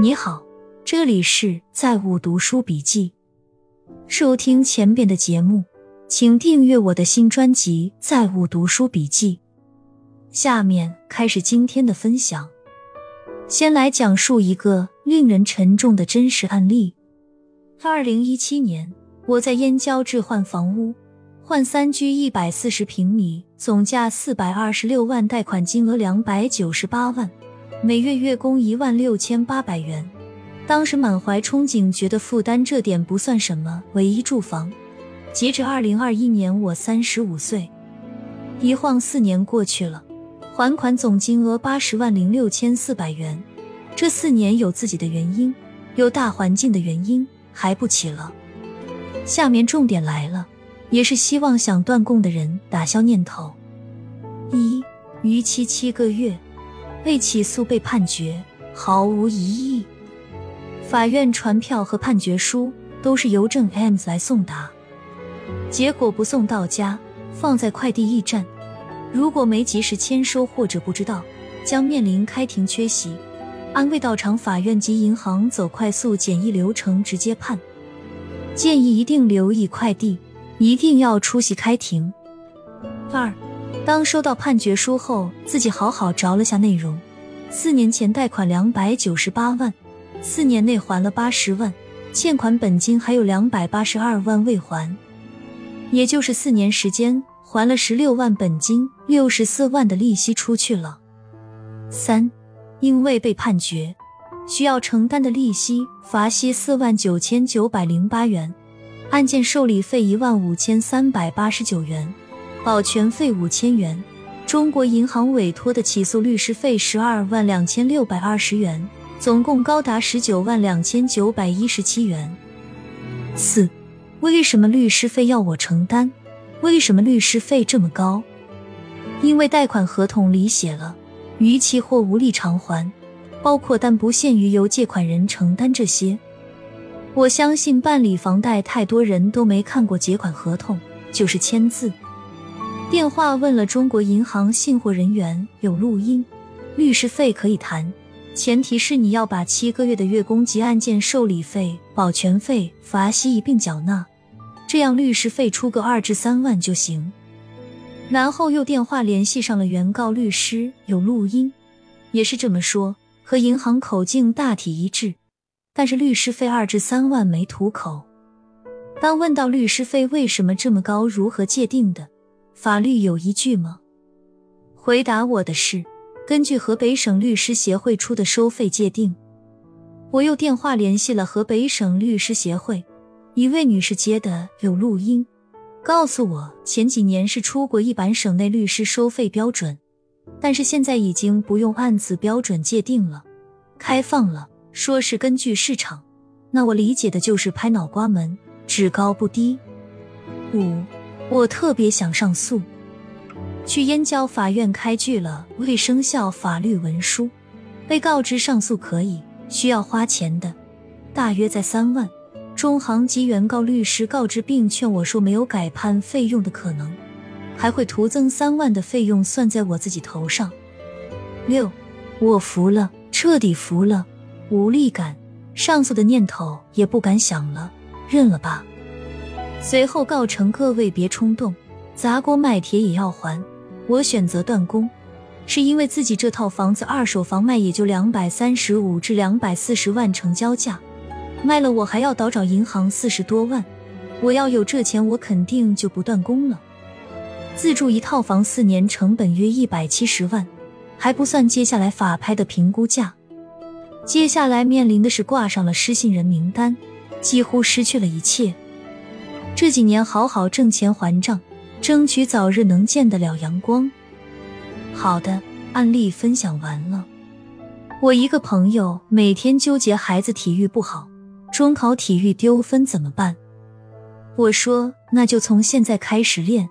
你好，这里是在物读书笔记。收听前边的节目，请订阅我的新专辑《在物读书笔记》。下面开始今天的分享。先来讲述一个令人沉重的真实案例。二零一七年，我在燕郊置换房屋，换三居一百四十平米，总价四百二十六万，贷款金额两百九十八万。每月月供一万六千八百元，当时满怀憧憬，觉得负担这点不算什么。唯一住房，截止二零二一年，我三十五岁，一晃四年过去了，还款总金额八十万零六千四百元。这四年有自己的原因，有大环境的原因，还不起了。下面重点来了，也是希望想断供的人打消念头。一逾期七个月。被起诉、被判决，毫无疑义。法院传票和判决书都是邮政 M 来送达，结果不送到家，放在快递驿站。如果没及时签收或者不知道，将面临开庭缺席。安慰到场法院及银行走快速简易流程直接判。建议一定留意快递，一定要出席开庭。二。当收到判决书后，自己好好找了下内容。四年前贷款两百九十八万，四年内还了八十万，欠款本金还有两百八十二万未还，也就是四年时间还了十六万本金，六十四万的利息出去了。三，因为被判决，需要承担的利息、罚息四万九千九百零八元，案件受理费一万五千三百八十九元。保全费五千元，中国银行委托的起诉律师费十二万两千六百二十元，总共高达十九万两千九百一十七元。四，为什么律师费要我承担？为什么律师费这么高？因为贷款合同里写了，逾期或无力偿还，包括但不限于由借款人承担这些。我相信办理房贷太多人都没看过结款合同，就是签字。电话问了中国银行信货人员，有录音，律师费可以谈，前提是你要把七个月的月供及案件受理费、保全费、罚息一并缴纳，这样律师费出个二至三万就行。然后又电话联系上了原告律师，有录音，也是这么说，和银行口径大体一致，但是律师费二至三万没吐口。当问到律师费为什么这么高，如何界定的？法律有依据吗？回答我的是，根据河北省律师协会出的收费界定。我又电话联系了河北省律师协会一位女士接的有录音，告诉我前几年是出过一版省内律师收费标准，但是现在已经不用按此标准界定了，开放了，说是根据市场。那我理解的就是拍脑瓜门，只高不低。五。我特别想上诉，去燕郊法院开具了未生效法律文书，被告知上诉可以，需要花钱的，大约在三万。中行及原告律师告知并劝我说没有改判费用的可能，还会徒增三万的费用算在我自己头上。六，我服了，彻底服了，无力感，上诉的念头也不敢想了，认了吧。随后告成各位别冲动，砸锅卖铁也要还。我选择断供，是因为自己这套房子二手房卖也就两百三十五至两百四十万成交价，卖了我还要倒找银行四十多万。我要有这钱，我肯定就不断供了。自住一套房四年成本约一百七十万，还不算接下来法拍的评估价。接下来面临的是挂上了失信人名单，几乎失去了一切。这几年好好挣钱还账，争取早日能见得了阳光。好的，案例分享完了。我一个朋友每天纠结孩子体育不好，中考体育丢分怎么办？我说那就从现在开始练。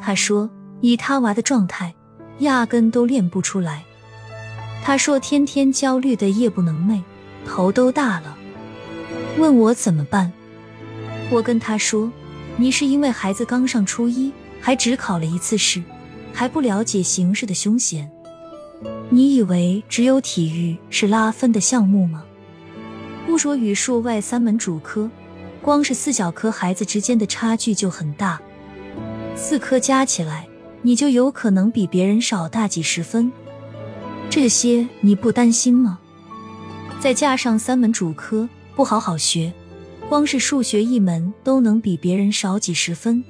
他说以他娃的状态，压根都练不出来。他说天天焦虑的夜不能寐，头都大了。问我怎么办？我跟他说：“你是因为孩子刚上初一，还只考了一次试，还不了解形势的凶险。你以为只有体育是拉分的项目吗？不说语数外三门主科，光是四小科孩子之间的差距就很大，四科加起来，你就有可能比别人少大几十分。这些你不担心吗？再加上三门主科不好好学，光是数学一门都能比别人少几十分。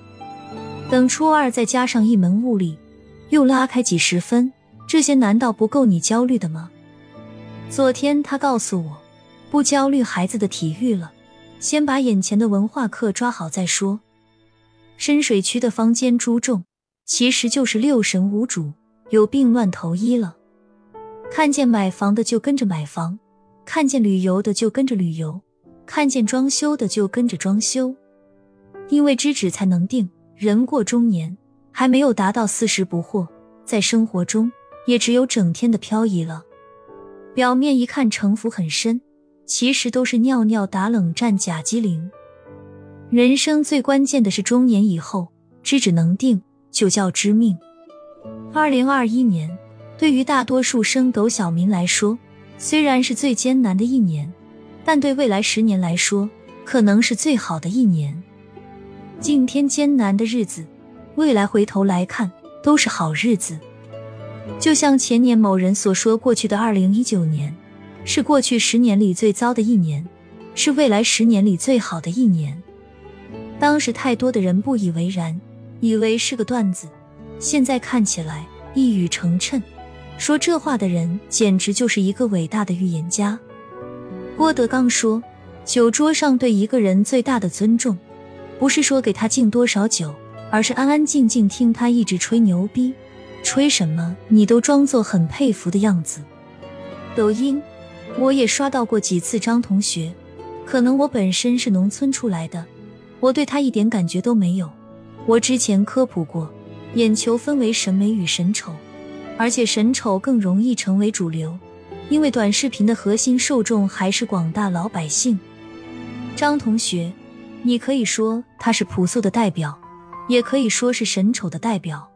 等初二再加上一门物理，又拉开几十分。这些难道不够你焦虑的吗？昨天他告诉我，不焦虑孩子的体育了，先把眼前的文化课抓好再说。深水区的坊间诸众，其实就是六神无主，有病乱投医了。看见买房的就跟着买房，看见旅游的就跟着旅游，看见装修的就跟着装修。因为知止才能定，人过中年还没有达到四十不惑，在生活中。也只有整天的漂移了。表面一看城府很深，其实都是尿尿打冷战假机灵。人生最关键的是中年以后，知止能定就叫知命。二零二一年对于大多数升斗小民来说，虽然是最艰难的一年，但对未来十年来说，可能是最好的一年。今天艰难的日子，未来回头来看都是好日子。就像前年某人所说，过去的二零一九年是过去十年里最糟的一年，是未来十年里最好的一年。当时太多的人不以为然，以为是个段子，现在看起来一语成谶。说这话的人简直就是一个伟大的预言家。郭德纲说：“酒桌上对一个人最大的尊重，不是说给他敬多少酒，而是安安静静听他一直吹牛逼。”吹什么？你都装作很佩服的样子。抖音，我也刷到过几次张同学。可能我本身是农村出来的，我对他一点感觉都没有。我之前科普过，眼球分为审美与审丑，而且审丑更容易成为主流，因为短视频的核心受众还是广大老百姓。张同学，你可以说他是朴素的代表，也可以说是审丑的代表。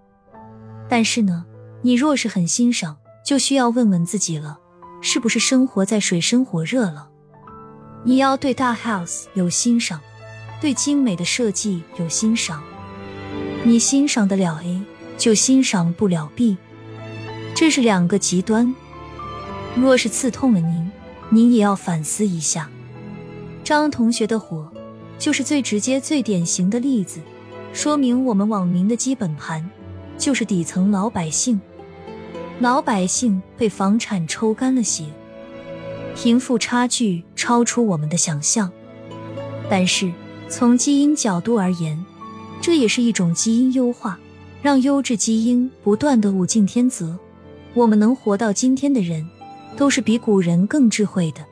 但是呢，你若是很欣赏，就需要问问自己了，是不是生活在水深火热了？你要对大 house 有欣赏，对精美的设计有欣赏，你欣赏得了 A，就欣赏不了 B，这是两个极端。若是刺痛了您，您也要反思一下。张同学的火，就是最直接、最典型的例子，说明我们网民的基本盘。就是底层老百姓，老百姓被房产抽干了血，贫富差距超出我们的想象。但是从基因角度而言，这也是一种基因优化，让优质基因不断的物竞天择。我们能活到今天的人，都是比古人更智慧的，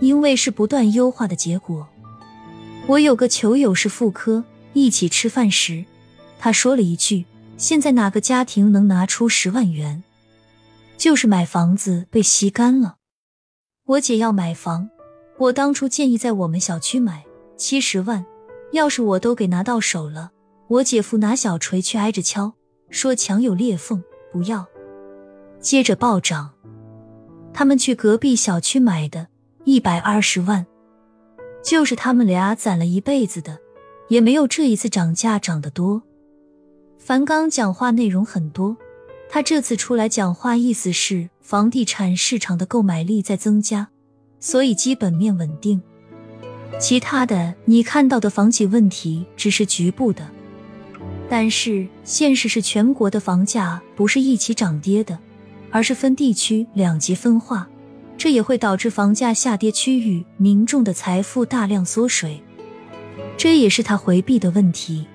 因为是不断优化的结果。我有个球友是妇科，一起吃饭时，他说了一句。现在哪个家庭能拿出十万元？就是买房子被吸干了。我姐要买房，我当初建议在我们小区买七十万。要是我都给拿到手了，我姐夫拿小锤去挨着敲，说墙有裂缝，不要。接着暴涨，他们去隔壁小区买的，一百二十万，就是他们俩攒了一辈子的，也没有这一次涨价涨得多。樊刚讲话内容很多，他这次出来讲话，意思是房地产市场的购买力在增加，所以基本面稳定。其他的你看到的房企问题只是局部的，但是现实是全国的房价不是一起涨跌的，而是分地区两极分化，这也会导致房价下跌区域民众的财富大量缩水，这也是他回避的问题。